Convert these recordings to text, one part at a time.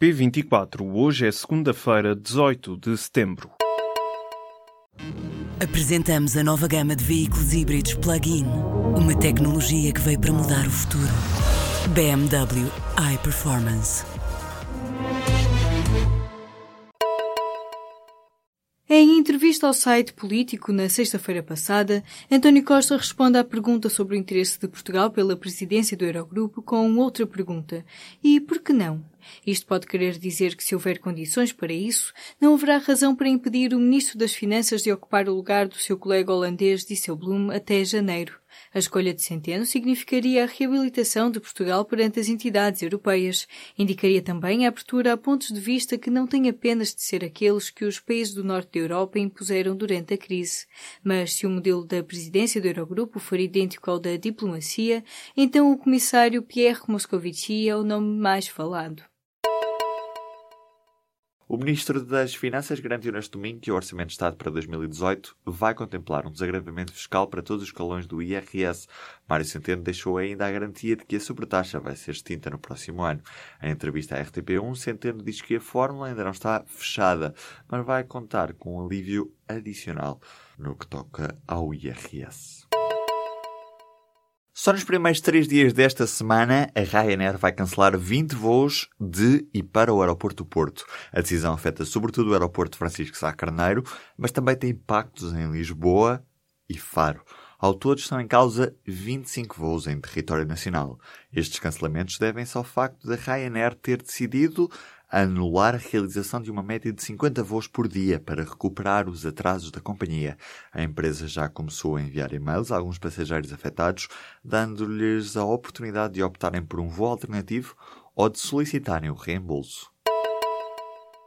P24, hoje é segunda-feira, 18 de setembro. Apresentamos a nova gama de veículos híbridos plug-in. Uma tecnologia que veio para mudar o futuro. BMW iPerformance. Em entrevista ao site político na sexta-feira passada, António Costa responde à pergunta sobre o interesse de Portugal pela presidência do Eurogrupo com outra pergunta. E por que não? Isto pode querer dizer que se houver condições para isso, não haverá razão para impedir o Ministro das Finanças de ocupar o lugar do seu colega holandês Dijsselbloem até janeiro. A escolha de Centeno significaria a reabilitação de Portugal perante as entidades europeias. Indicaria também a abertura a pontos de vista que não têm apenas de ser aqueles que os países do norte da Europa impuseram durante a crise. Mas se o modelo da presidência do Eurogrupo for idêntico ao da diplomacia, então o comissário Pierre Moscovici é o nome mais falado. O Ministro das Finanças garantiu neste domingo que o Orçamento de Estado para 2018 vai contemplar um desagravamento fiscal para todos os escalões do IRS. Mário Centeno deixou ainda a garantia de que a sobretaxa vai ser extinta no próximo ano. Em entrevista à RTP1, Centeno diz que a fórmula ainda não está fechada, mas vai contar com um alívio adicional no que toca ao IRS. Só nos primeiros três dias desta semana, a Ryanair vai cancelar 20 voos de e para o aeroporto do Porto. A decisão afeta sobretudo o aeroporto Francisco Sá Carneiro, mas também tem impactos em Lisboa e Faro. Ao todo estão em causa 25 voos em território nacional. Estes cancelamentos devem-se ao facto da Ryanair ter decidido anular a realização de uma média de 50 voos por dia para recuperar os atrasos da companhia. A empresa já começou a enviar e-mails a alguns passageiros afetados, dando-lhes a oportunidade de optarem por um voo alternativo ou de solicitarem o reembolso.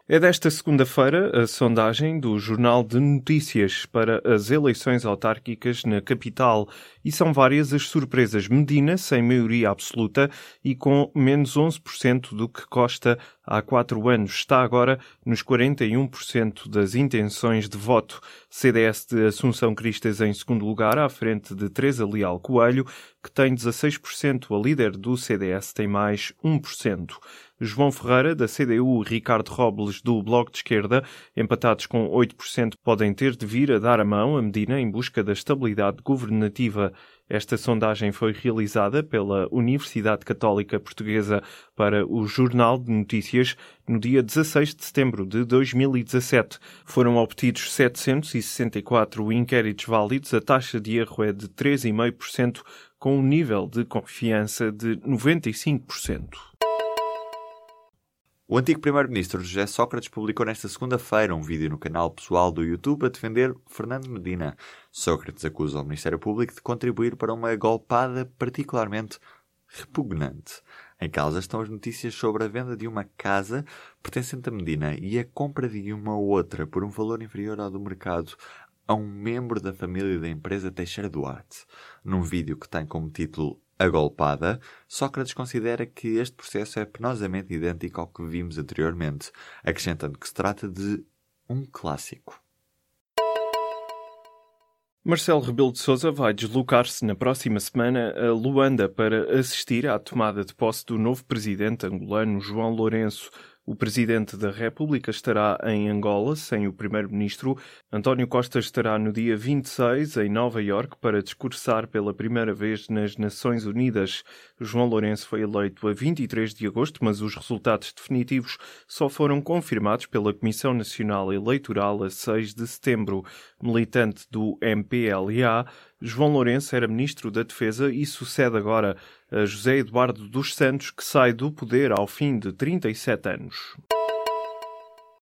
É desta segunda-feira a sondagem do Jornal de Notícias para as eleições autárquicas na capital e são várias as surpresas. Medina, sem maioria absoluta e com menos 11% do que Costa há quatro anos, está agora nos 41% das intenções de voto. CDS de Assunção Cristas em segundo lugar, à frente de Teresa Leal Coelho, que tem 16%. A líder do CDS tem mais 1%. João Ferreira, da CDU, Ricardo Robles, do Bloco de Esquerda, empatados com 8%, podem ter de vir a dar a mão a Medina em busca da estabilidade governativa. Esta sondagem foi realizada pela Universidade Católica Portuguesa para o Jornal de Notícias no dia 16 de setembro de 2017. Foram obtidos 764 inquéritos válidos, a taxa de erro é de 3,5%, com um nível de confiança de 95%. O antigo primeiro-ministro José Sócrates publicou nesta segunda-feira um vídeo no canal pessoal do YouTube a defender Fernando Medina. Sócrates acusa o Ministério Público de contribuir para uma golpada particularmente repugnante. Em causa estão as notícias sobre a venda de uma casa pertencente a Medina e a compra de uma outra por um valor inferior ao do mercado a um membro da família da empresa Teixeira Duarte. Num vídeo que tem como título a golpada, Sócrates considera que este processo é penosamente idêntico ao que vimos anteriormente, acrescentando que se trata de um clássico. Marcelo Rebelo de Sousa vai deslocar-se na próxima semana a Luanda para assistir à tomada de posse do novo presidente angolano João Lourenço. O Presidente da República estará em Angola, sem o Primeiro-Ministro. António Costa estará no dia 26 em Nova Iorque para discursar pela primeira vez nas Nações Unidas. João Lourenço foi eleito a 23 de agosto, mas os resultados definitivos só foram confirmados pela Comissão Nacional Eleitoral a 6 de setembro. Militante do MPLA, João Lourenço era Ministro da Defesa e sucede agora José Eduardo dos Santos, que sai do poder ao fim de 37 anos.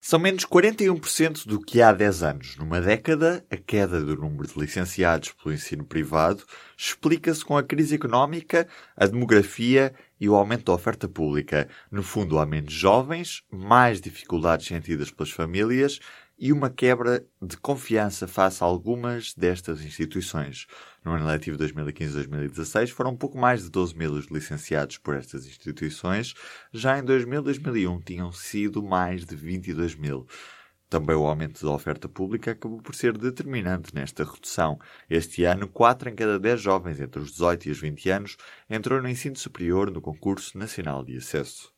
São menos 41% do que há 10 anos. Numa década, a queda do número de licenciados pelo ensino privado explica-se com a crise económica, a demografia e o aumento da oferta pública. No fundo, há menos jovens, mais dificuldades sentidas pelas famílias e uma quebra de confiança face a algumas destas instituições. No ano letivo 2015-2016 foram pouco mais de 12 mil os licenciados por estas instituições, já em 2000-2001 tinham sido mais de 22 mil. Também o aumento da oferta pública acabou por ser determinante nesta redução. Este ano, 4 em cada 10 jovens entre os 18 e os 20 anos entrou no ensino superior no concurso nacional de acesso.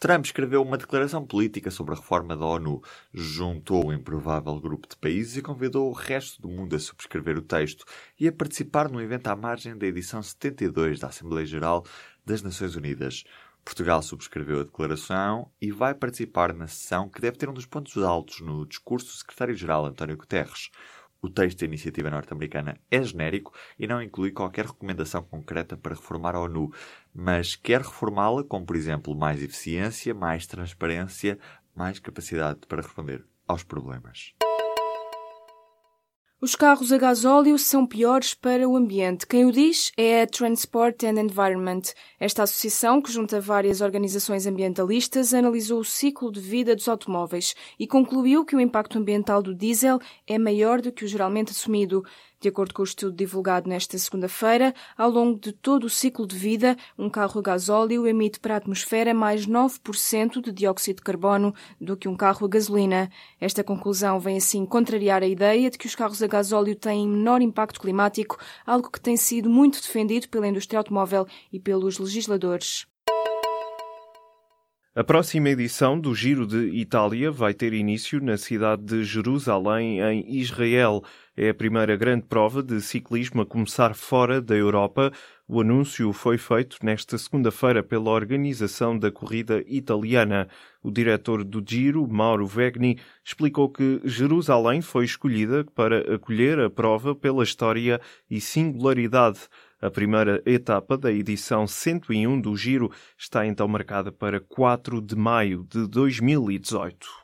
Trump escreveu uma declaração política sobre a reforma da ONU, juntou um improvável grupo de países e convidou o resto do mundo a subscrever o texto e a participar num evento à margem da edição 72 da Assembleia Geral das Nações Unidas. Portugal subscreveu a declaração e vai participar na sessão que deve ter um dos pontos altos no discurso do secretário-geral António Guterres. O texto da iniciativa norte-americana é genérico e não inclui qualquer recomendação concreta para reformar a ONU, mas quer reformá-la com, por exemplo, mais eficiência, mais transparência, mais capacidade para responder aos problemas. Os carros a gasóleo são piores para o ambiente. Quem o diz é a Transport and Environment. Esta associação, que junta várias organizações ambientalistas, analisou o ciclo de vida dos automóveis e concluiu que o impacto ambiental do diesel é maior do que o geralmente assumido. De acordo com o estudo divulgado nesta segunda-feira, ao longo de todo o ciclo de vida, um carro a gasóleo emite para a atmosfera mais 9% de dióxido de carbono do que um carro a gasolina. Esta conclusão vem assim contrariar a ideia de que os carros a gasóleo têm menor impacto climático, algo que tem sido muito defendido pela indústria automóvel e pelos legisladores. A próxima edição do Giro de Itália vai ter início na cidade de Jerusalém, em Israel. É a primeira grande prova de ciclismo a começar fora da Europa. O anúncio foi feito nesta segunda-feira pela organização da corrida italiana. O diretor do Giro, Mauro Vegni, explicou que Jerusalém foi escolhida para acolher a prova pela história e singularidade. A primeira etapa da edição 101 do Giro está então marcada para 4 de maio de 2018.